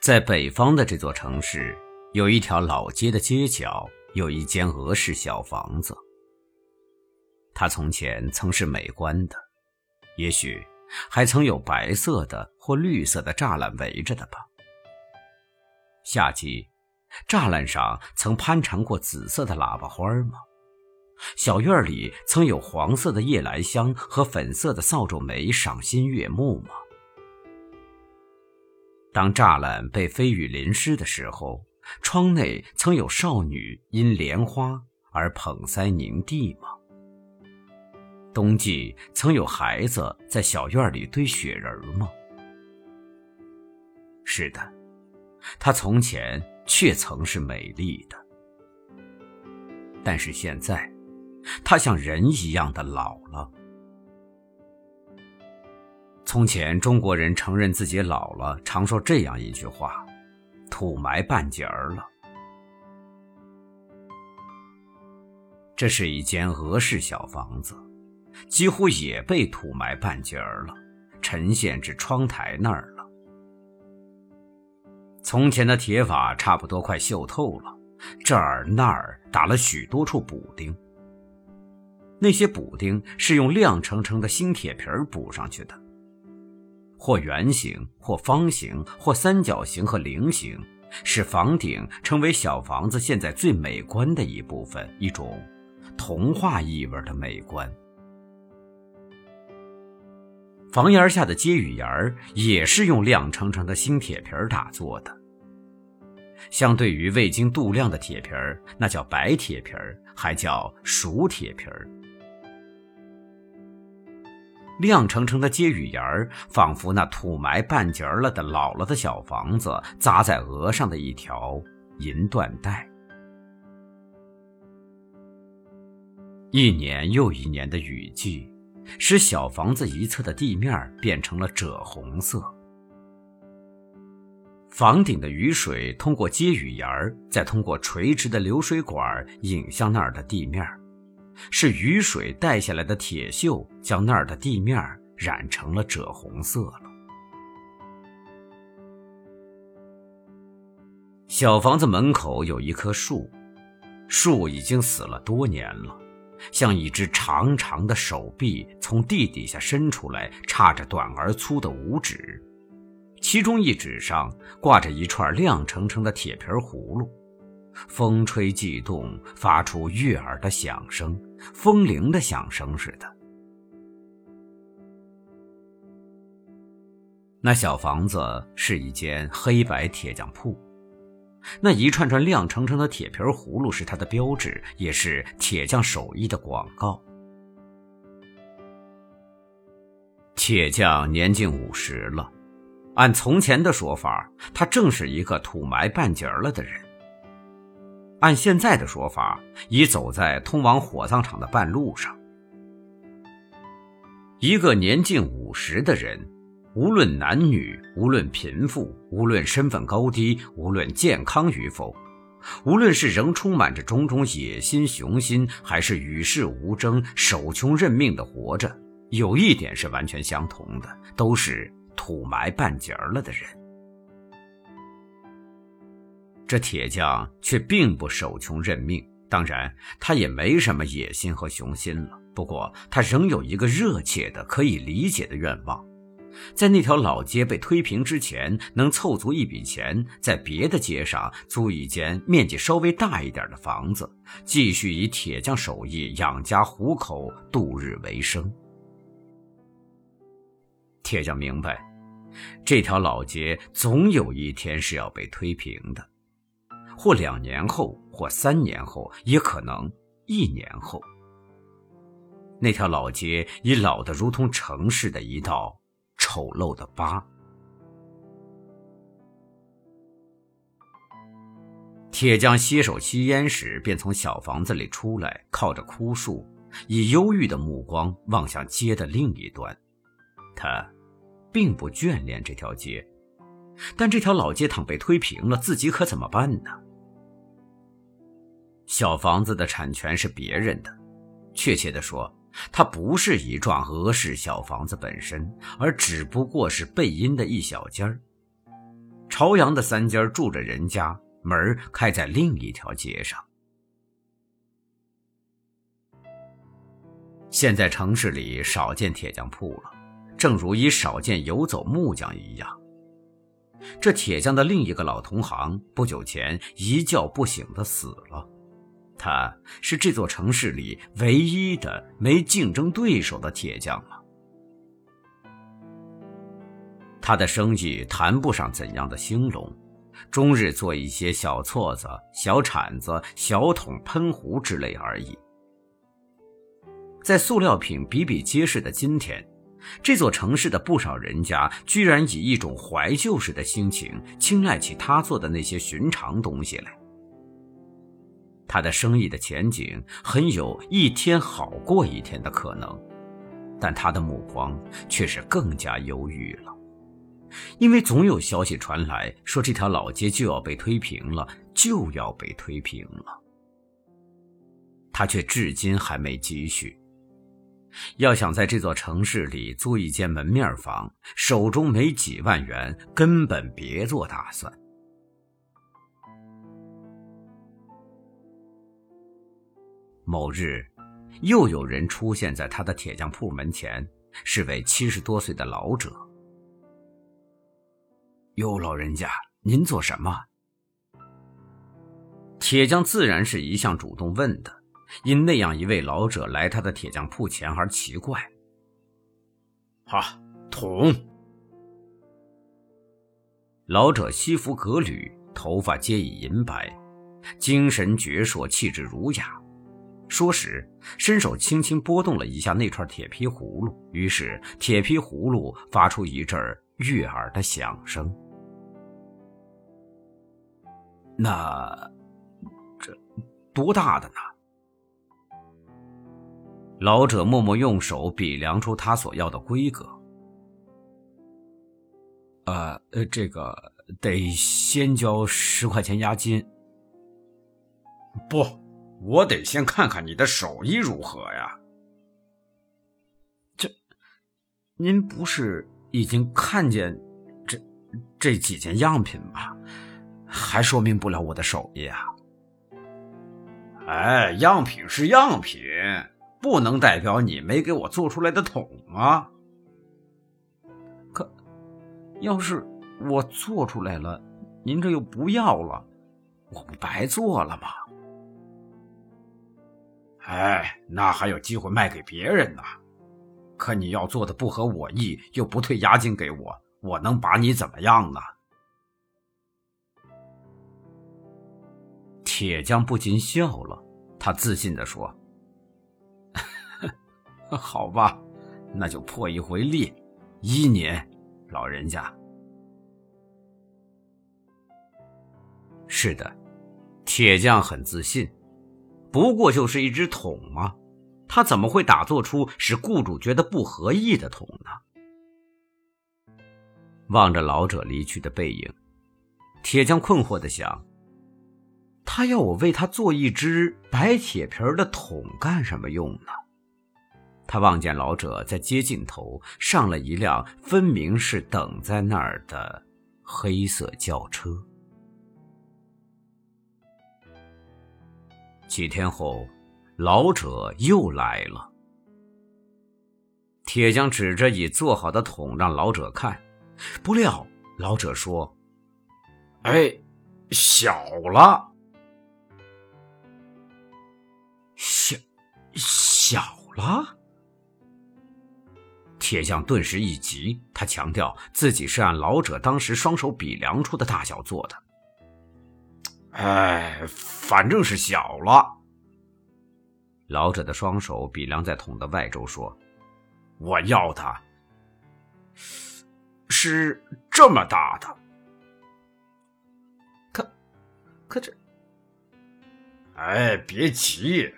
在北方的这座城市，有一条老街的街角，有一间俄式小房子。它从前曾是美观的，也许还曾有白色的或绿色的栅栏围着的吧。夏季，栅栏上曾攀缠过紫色的喇叭花吗？小院里曾有黄色的夜来香和粉色的扫帚梅赏心悦目吗？当栅栏被飞雨淋湿的时候，窗内曾有少女因莲花而捧腮凝地吗？冬季曾有孩子在小院里堆雪人吗？是的，她从前确曾是美丽的，但是现在，她像人一样的老了。从前，中国人承认自己老了，常说这样一句话：“土埋半截儿了。”这是一间俄式小房子，几乎也被土埋半截儿了，沉陷至窗台那儿了。从前的铁瓦差不多快锈透了，这儿那儿打了许多处补丁。那些补丁是用亮澄澄的新铁皮补上去的。或圆形，或方形，或三角形和菱形，使房顶成为小房子现在最美观的一部分，一种童话意味的美观。房檐下的接雨檐也是用亮澄澄的新铁皮儿打做的。相对于未经镀亮的铁皮儿那叫白铁皮儿还叫熟铁皮儿亮澄澄的接雨檐仿佛那土埋半截了的老了的小房子扎在额上的一条银缎带。一年又一年的雨季，使小房子一侧的地面变成了赭红色。房顶的雨水通过接雨檐再通过垂直的流水管引向那儿的地面。是雨水带下来的铁锈，将那儿的地面染成了赭红色了。小房子门口有一棵树，树已经死了多年了，像一只长长的手臂从地底下伸出来，叉着短而粗的五指，其中一指上挂着一串亮澄澄的铁皮葫芦。风吹悸动，发出悦耳的响声，风铃的响声似的。那小房子是一间黑白铁匠铺，那一串串亮澄澄的铁皮葫芦是它的标志，也是铁匠手艺的广告。铁匠年近五十了，按从前的说法，他正是一个土埋半截了的人。按现在的说法，已走在通往火葬场的半路上。一个年近五十的人，无论男女，无论贫富，无论身份高低，无论健康与否，无论是仍充满着种种野心雄心，还是与世无争、守穷认命的活着，有一点是完全相同的，都是土埋半截儿了的人。这铁匠却并不守穷认命，当然，他也没什么野心和雄心了。不过，他仍有一个热切的、可以理解的愿望，在那条老街被推平之前，能凑足一笔钱，在别的街上租一间面积稍微大一点的房子，继续以铁匠手艺养家糊口、度日为生。铁匠明白，这条老街总有一天是要被推平的。或两年后，或三年后，也可能一年后。那条老街已老得如同城市的一道丑陋的疤。铁匠歇手吸烟时，便从小房子里出来，靠着枯树，以忧郁的目光望向街的另一端。他并不眷恋这条街，但这条老街倘被推平了，自己可怎么办呢？小房子的产权是别人的，确切地说，它不是一幢俄式小房子本身，而只不过是背阴的一小间儿。朝阳的三间住着人家，门开在另一条街上。现在城市里少见铁匠铺了，正如已少见游走木匠一样。这铁匠的另一个老同行不久前一觉不醒的死了，他是这座城市里唯一的没竞争对手的铁匠了。他的生意谈不上怎样的兴隆，终日做一些小锉子、小铲子、小桶、喷壶之类而已。在塑料品比比皆是的今天，这座城市的不少人家居然以一种怀旧式的心情青睐起他做的那些寻常东西来。他的生意的前景很有一天好过一天的可能，但他的目光却是更加忧郁了，因为总有消息传来说这条老街就要被推平了，就要被推平了。他却至今还没积蓄。要想在这座城市里租一间门面房，手中没几万元，根本别做打算。某日，又有人出现在他的铁匠铺门前，是位七十多岁的老者。哟，老人家，您做什么？铁匠自然是一向主动问的。因那样一位老者来他的铁匠铺前而奇怪。哈，桶。老者西服革履，头发皆已银白，精神矍铄，气质儒雅。说时，伸手轻轻拨动了一下那串铁皮葫芦，于是铁皮葫芦发出一阵悦耳的响声。那，这多大的呢？老者默默用手比量出他所要的规格。呃，这个得先交十块钱押金。不，我得先看看你的手艺如何呀。这，您不是已经看见这这几件样品吗？还说明不了我的手艺啊。哎，样品是样品。不能代表你没给我做出来的桶啊！可，要是我做出来了，您这又不要了，我不白做了吗？哎，那还有机会卖给别人呢。可你要做的不合我意，又不退押金给我，我能把你怎么样呢？铁匠不禁笑了，他自信地说。好吧，那就破一回例，一年，老人家。是的，铁匠很自信，不过就是一只桶嘛，他怎么会打做出使雇主觉得不合意的桶呢？望着老者离去的背影，铁匠困惑的想：他要我为他做一只白铁皮的桶干什么用呢？他望见老者在街尽头上了一辆分明是等在那儿的黑色轿车。几天后，老者又来了。铁匠指着已做好的桶让老者看，不料老者说：“哎，小了，小小了。”铁匠顿时一急，他强调自己是按老者当时双手比量出的大小做的。哎，反正是小了。老者的双手比量在桶的外周，说：“我要的是这么大的。”可，可这……哎，别急。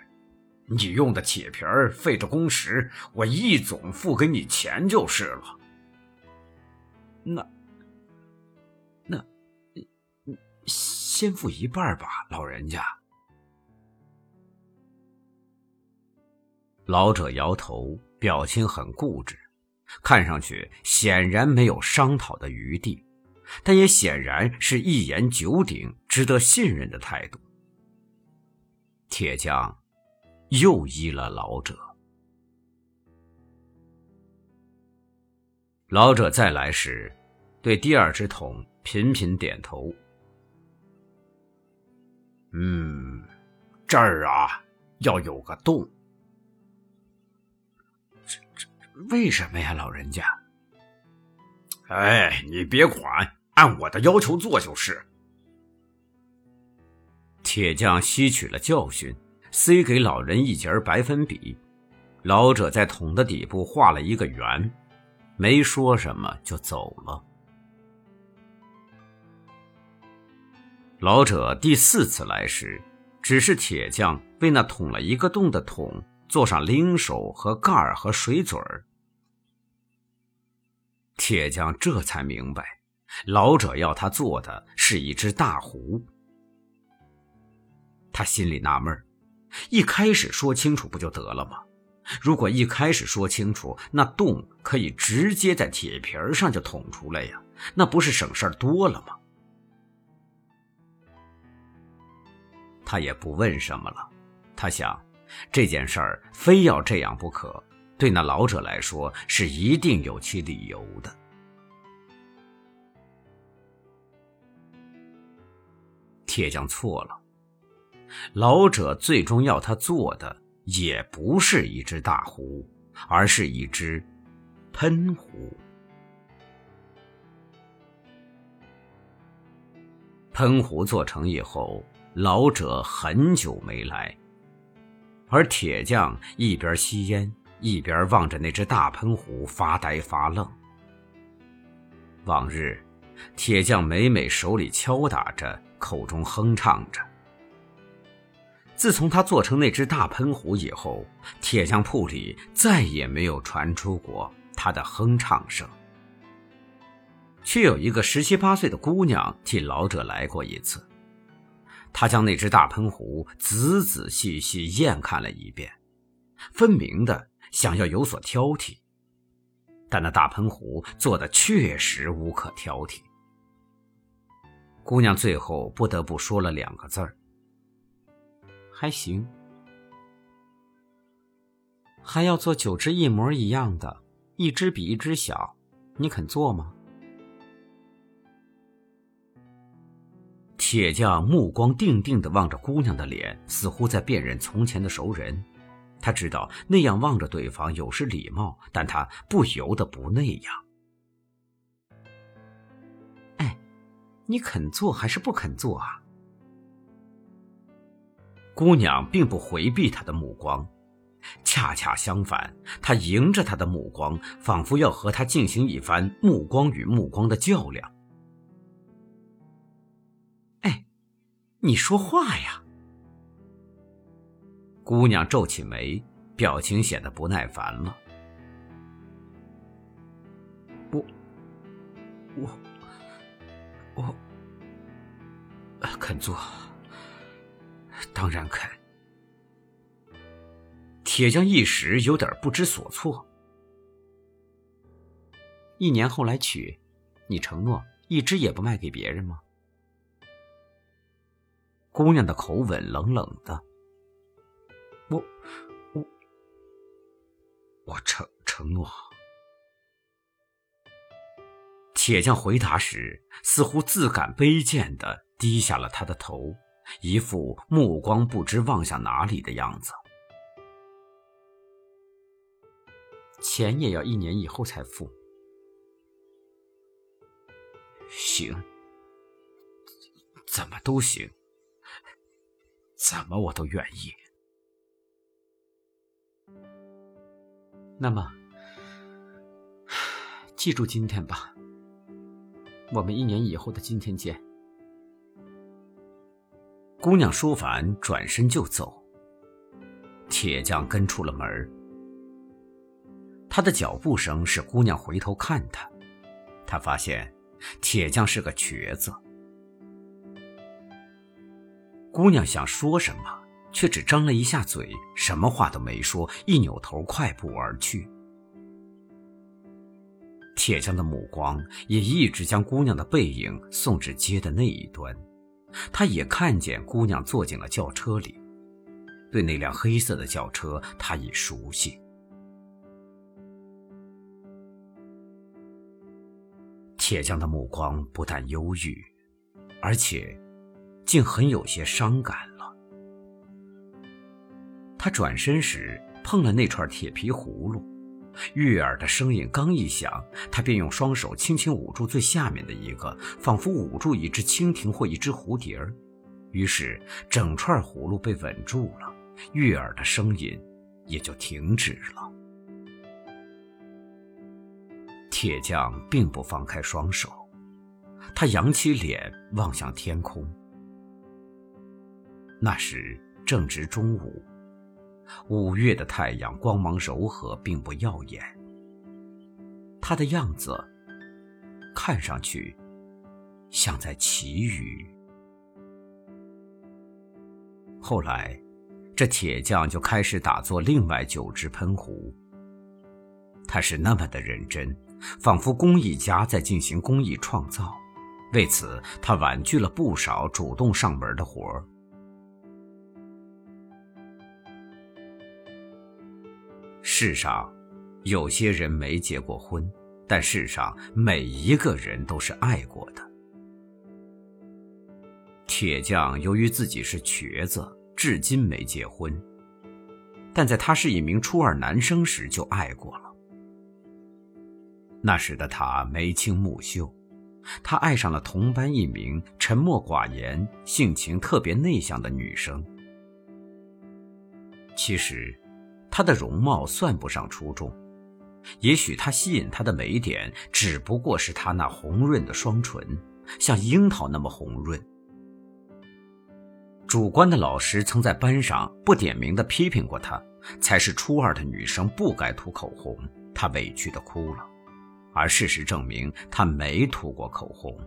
你用的铁皮儿费着工时，我一总付给你钱就是了。那，那，先付一半吧，老人家。老者摇头，表情很固执，看上去显然没有商讨的余地，但也显然是一言九鼎、值得信任的态度。铁匠又依了老者。老者再来时，对第二只桶频频点头。嗯，这儿啊，要有个洞。这这为什么呀，老人家？哎，你别管，按我的要求做就是。铁匠吸取了教训，塞给老人一截白粉笔。老者在桶的底部画了一个圆，没说什么就走了。老者第四次来时，只是铁匠为那捅了一个洞的桶做上拎手和盖儿和水嘴儿。铁匠这才明白，老者要他做的是一只大壶。他心里纳闷一开始说清楚不就得了吗？如果一开始说清楚，那洞可以直接在铁皮上就捅出来呀，那不是省事多了吗？他也不问什么了，他想，这件事儿非要这样不可。对那老者来说，是一定有其理由的。铁匠错了，老者最终要他做的也不是一只大壶，而是一只喷壶。喷壶做成以后，老者很久没来，而铁匠一边吸烟。一边望着那只大喷壶发呆发愣。往日，铁匠每每手里敲打着，口中哼唱着。自从他做成那只大喷壶以后，铁匠铺里再也没有传出过他的哼唱声。却有一个十七八岁的姑娘替老者来过一次，他将那只大喷壶仔仔细细验看了一遍，分明的。想要有所挑剔，但那大喷壶做的确实无可挑剔。姑娘最后不得不说了两个字儿：“还行。”还要做九只一模一样的，一只比一只小，你肯做吗？铁匠目光定定的望着姑娘的脸，似乎在辨认从前的熟人。他知道那样望着对方有失礼貌，但他不由得不那样。哎，你肯做还是不肯做啊？姑娘并不回避他的目光，恰恰相反，她迎着他的目光，仿佛要和他进行一番目光与目光的较量。你说话呀！姑娘皱起眉，表情显得不耐烦了。我，我，我肯做，当然肯。铁匠一时有点不知所措。一年后来取，你承诺一只也不卖给别人吗？姑娘的口吻冷冷的。我我我承承诺。铁匠回答时，似乎自感卑贱的低下了他的头，一副目光不知望向哪里的样子。钱也要一年以后才付。行，怎么都行，怎么我都愿意。那么，记住今天吧。我们一年以后的今天见。姑娘说完，转身就走。铁匠跟出了门他的脚步声使姑娘回头看他，他发现铁匠是个瘸子。姑娘想说什么？却只张了一下嘴，什么话都没说，一扭头快步而去。铁匠的目光也一直将姑娘的背影送至街的那一端，他也看见姑娘坐进了轿车里。对那辆黑色的轿车，他已熟悉。铁匠的目光不但忧郁，而且竟很有些伤感了。他转身时碰了那串铁皮葫芦。悦耳的声音刚一响，他便用双手轻轻捂住最下面的一个，仿佛捂住一只蜻蜓或一只蝴蝶儿。于是，整串葫芦被稳住了，悦耳的声音也就停止了。铁匠并不放开双手，他扬起脸望向天空。那时正值中午。五月的太阳光芒柔和，并不耀眼。他的样子看上去像在祈雨。后来，这铁匠就开始打造另外九只喷壶。他是那么的认真，仿佛工艺家在进行工艺创造。为此，他婉拒了不少主动上门的活儿。世上，有些人没结过婚，但世上每一个人都是爱过的。铁匠由于自己是瘸子，至今没结婚，但在他是一名初二男生时就爱过了。那时的他眉清目秀，他爱上了同班一名沉默寡言、性情特别内向的女生。其实。她的容貌算不上出众，也许她吸引他的美点只不过是她那红润的双唇，像樱桃那么红润。主观的老师曾在班上不点名的批评过她，才是初二的女生不该涂口红，她委屈的哭了。而事实证明，她没涂过口红。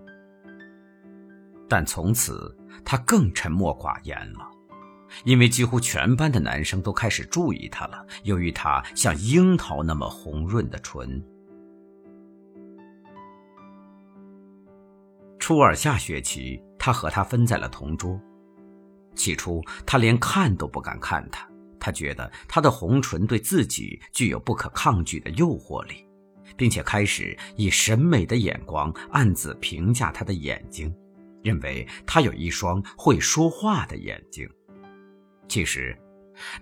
但从此，她更沉默寡言了。因为几乎全班的男生都开始注意她了，由于她像樱桃那么红润的唇。初二下学期，他和她分在了同桌。起初，他连看都不敢看她，他觉得她的红唇对自己具有不可抗拒的诱惑力，并且开始以审美的眼光暗自评价她的眼睛，认为她有一双会说话的眼睛。其实，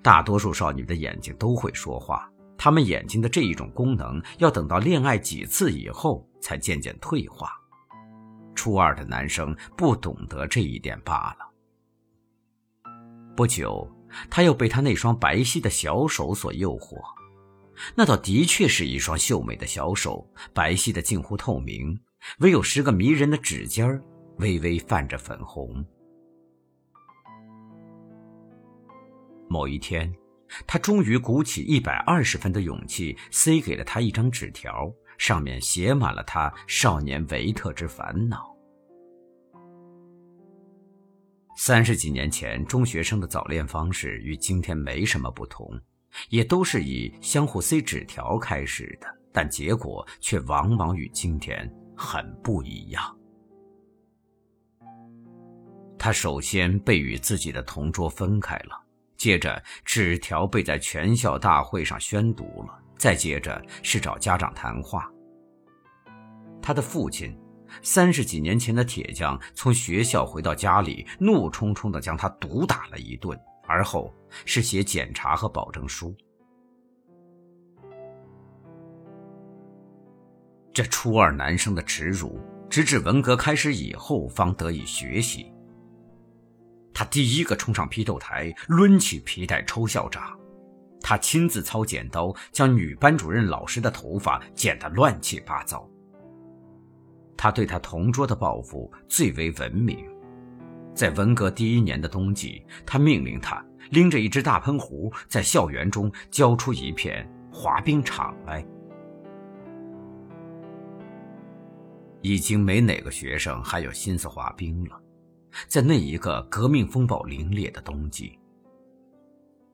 大多数少女的眼睛都会说话，她们眼睛的这一种功能要等到恋爱几次以后才渐渐退化。初二的男生不懂得这一点罢了。不久，他又被他那双白皙的小手所诱惑，那倒的确是一双秀美的小手，白皙的近乎透明，唯有十个迷人的指尖儿微微泛着粉红。某一天，他终于鼓起一百二十分的勇气，塞给了他一张纸条，上面写满了他少年维特之烦恼。三十几年前，中学生的早恋方式与今天没什么不同，也都是以相互塞纸条开始的，但结果却往往与今天很不一样。他首先被与自己的同桌分开了。接着，纸条被在全校大会上宣读了。再接着是找家长谈话。他的父亲，三十几年前的铁匠，从学校回到家里，怒冲冲地将他毒打了一顿。而后是写检查和保证书。这初二男生的耻辱，直至文革开始以后方得以学习。他第一个冲上批斗台，抡起皮带抽校长。他亲自操剪刀，将女班主任老师的头发剪得乱七八糟。他对他同桌的报复最为文明。在文革第一年的冬季，他命令他拎着一只大喷壶，在校园中浇出一片滑冰场来。已经没哪个学生还有心思滑冰了。在那一个革命风暴凛冽的冬季，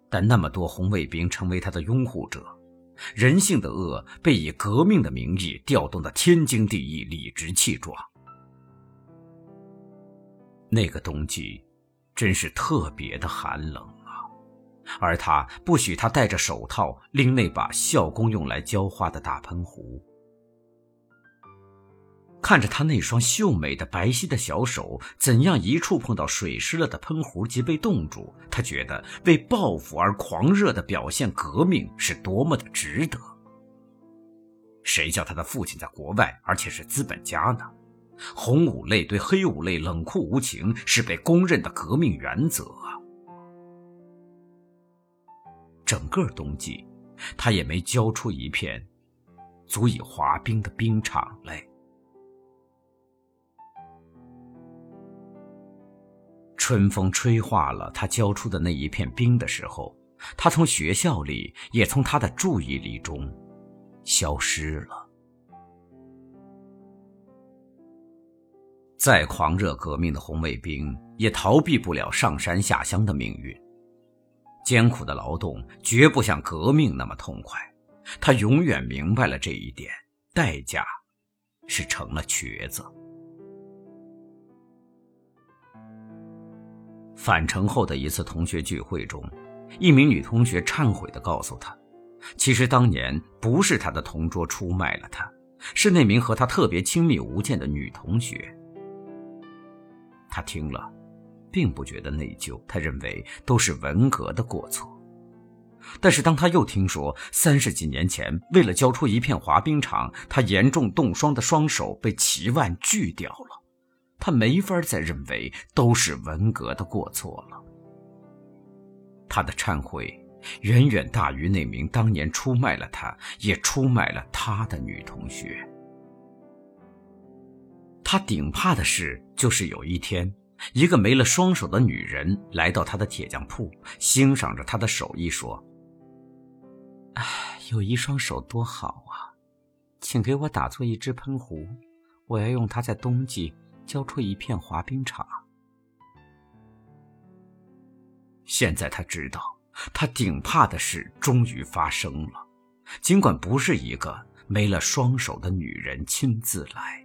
但那么多红卫兵成为他的拥护者，人性的恶被以革命的名义调动的天经地义、理直气壮。那个冬季，真是特别的寒冷啊！而他不许他戴着手套拎那把校工用来浇花的大喷壶。看着他那双秀美的白皙的小手怎样一触碰到水湿了的喷壶即被冻住，他觉得为报复而狂热的表现革命是多么的值得。谁叫他的父亲在国外，而且是资本家呢？红五类对黑五类冷酷无情是被公认的革命原则啊！整个冬季，他也没交出一片足以滑冰的冰场来。春风吹化了他交出的那一片冰的时候，他从学校里，也从他的注意力中消失了。再狂热革命的红卫兵，也逃避不了上山下乡的命运。艰苦的劳动绝不像革命那么痛快，他永远明白了这一点，代价是成了瘸子。返程后的一次同学聚会中，一名女同学忏悔地告诉他：“其实当年不是他的同桌出卖了他，是那名和他特别亲密无间的女同学。”他听了，并不觉得内疚，他认为都是文革的过错。但是当他又听说三十几年前为了交出一片滑冰场，他严重冻伤的双手被齐腕锯掉了。他没法再认为都是文革的过错了。他的忏悔远远大于那名当年出卖了他，也出卖了他的女同学。他顶怕的事就是有一天，一个没了双手的女人来到他的铁匠铺，欣赏着他的手艺，说：“哎，有一双手多好啊，请给我打做一只喷壶，我要用它在冬季。”交出一片滑冰场。现在他知道，他顶怕的事终于发生了，尽管不是一个没了双手的女人亲自来。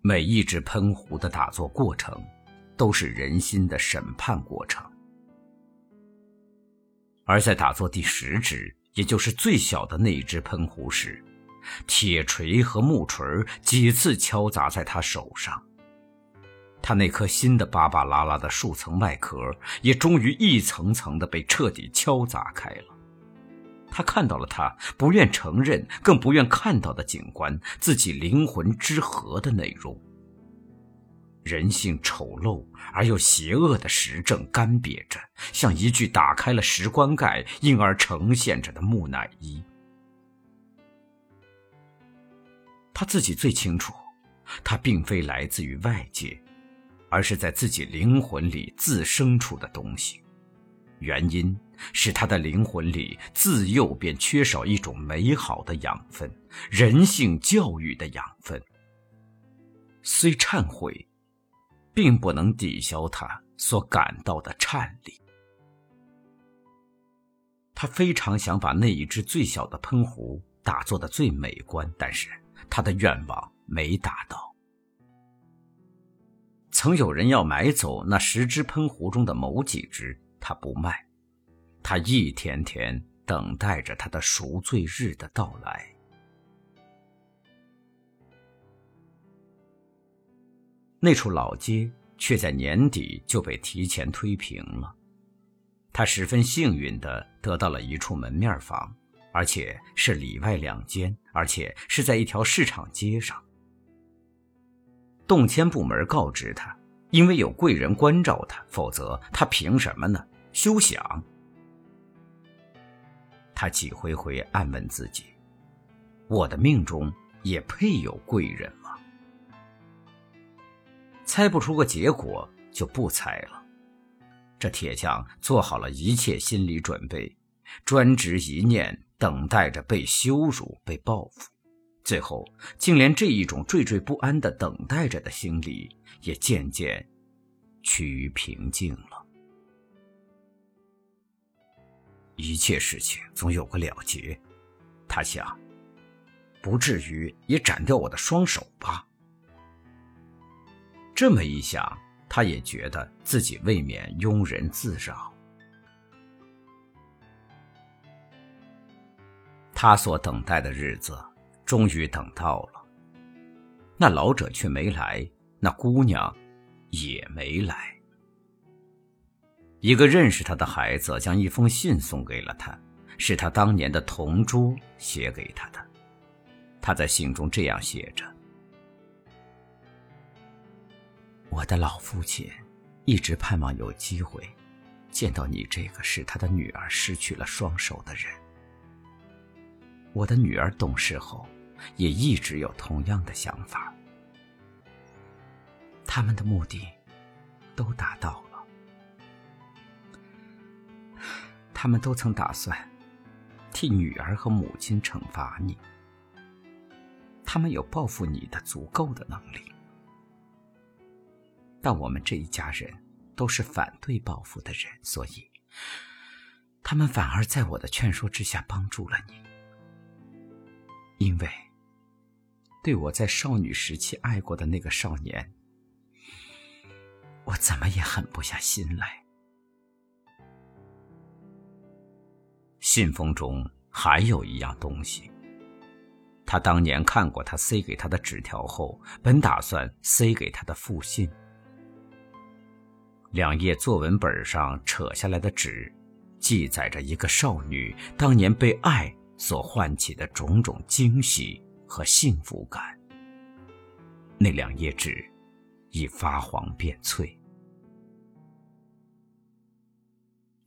每一只喷壶的打坐过程，都是人心的审判过程，而在打坐第十只。也就是最小的那一只喷壶时，铁锤和木锤几次敲砸在他手上，他那颗新的巴巴拉拉的数层外壳也终于一层层的被彻底敲砸开了。他看到了他不愿承认、更不愿看到的景观——自己灵魂之河的内容。人性丑陋而又邪恶的实证干瘪着，像一具打开了石棺盖，因而呈现着的木乃伊。他自己最清楚，他并非来自于外界，而是在自己灵魂里自生出的东西。原因是他的灵魂里自幼便缺少一种美好的养分——人性教育的养分。虽忏悔。并不能抵消他所感到的颤栗。他非常想把那一只最小的喷壶打做的最美观，但是他的愿望没达到。曾有人要买走那十只喷壶中的某几只，他不卖，他一天天等待着他的赎罪日的到来。那处老街却在年底就被提前推平了。他十分幸运地得到了一处门面房，而且是里外两间，而且是在一条市场街上。动迁部门告知他，因为有贵人关照他，否则他凭什么呢？休想！他几回回暗问自己：我的命中也配有贵人？猜不出个结果，就不猜了。这铁匠做好了一切心理准备，专执一念，等待着被羞辱、被报复。最后，竟连这一种惴惴不安的等待着的心理，也渐渐趋于平静了。一切事情总有个了结。他想，不至于也斩掉我的双手吧？这么一想，他也觉得自己未免庸人自扰。他所等待的日子，终于等到了。那老者却没来，那姑娘也没来。一个认识他的孩子将一封信送给了他，是他当年的同桌写给他的。他在信中这样写着：“我的老父亲一直盼望有机会见到你这个使他的女儿失去了双手的人。我的女儿懂事后，也一直有同样的想法。他们的目的都达到了。”他们都曾打算替女儿和母亲惩罚你，他们有报复你的足够的能力，但我们这一家人都是反对报复的人，所以他们反而在我的劝说之下帮助了你，因为对我在少女时期爱过的那个少年，我怎么也狠不下心来。信封中还有一样东西。他当年看过他塞给他的纸条后，本打算塞给他的父信。两页作文本上扯下来的纸，记载着一个少女当年被爱所唤起的种种惊喜和幸福感。那两页纸已发黄变脆，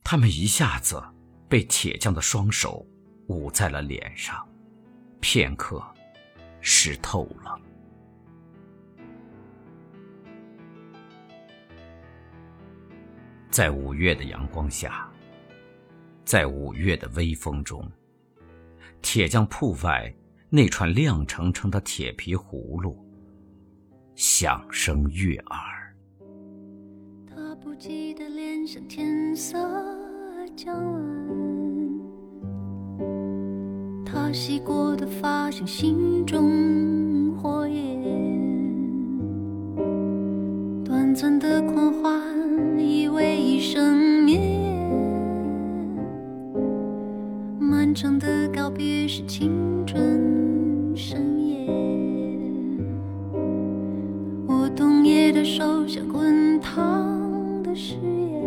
他们一下子。被铁匠的双手捂在了脸上，片刻，湿透了。在五月的阳光下，在五月的微风中，铁匠铺外那串亮澄澄的铁皮葫芦，响声悦耳。他不记得脸上天色。将晚，他洗过的发像心中火焰，短暂的狂欢以为一生灭，漫长的告别是青春深夜，我冬夜的手像滚烫的誓言。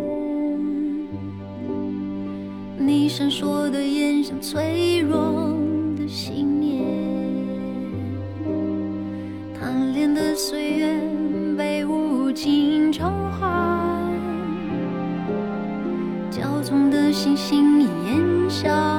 你闪烁的眼像脆弱的心。心已烟消